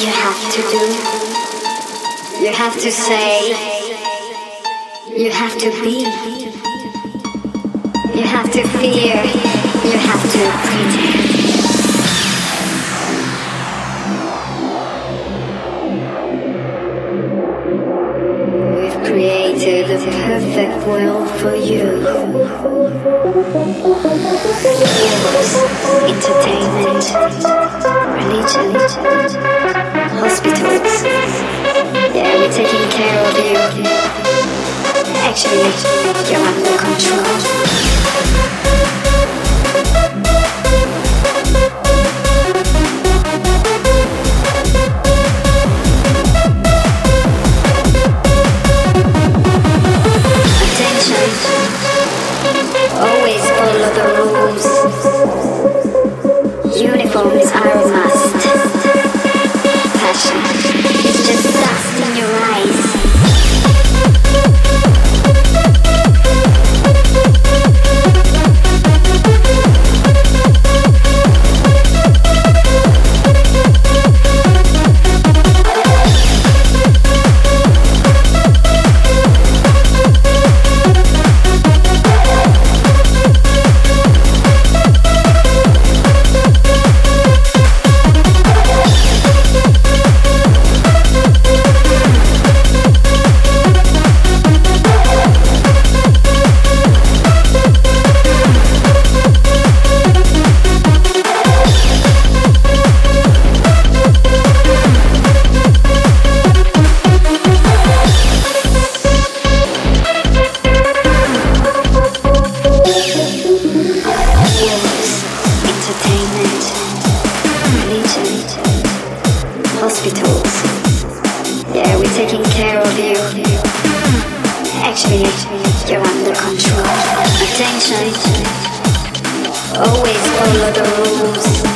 you have to do, you have to say, you have to be, you have to fear. A perfect world for you. Heroes, entertainment, religion, hospitals. Yeah, we're taking care of you. Actually, you're under control. Entertainment, religion, hospitals. Yeah, we're taking care of you. Actually, you're under control. Attention. Always follow the rules.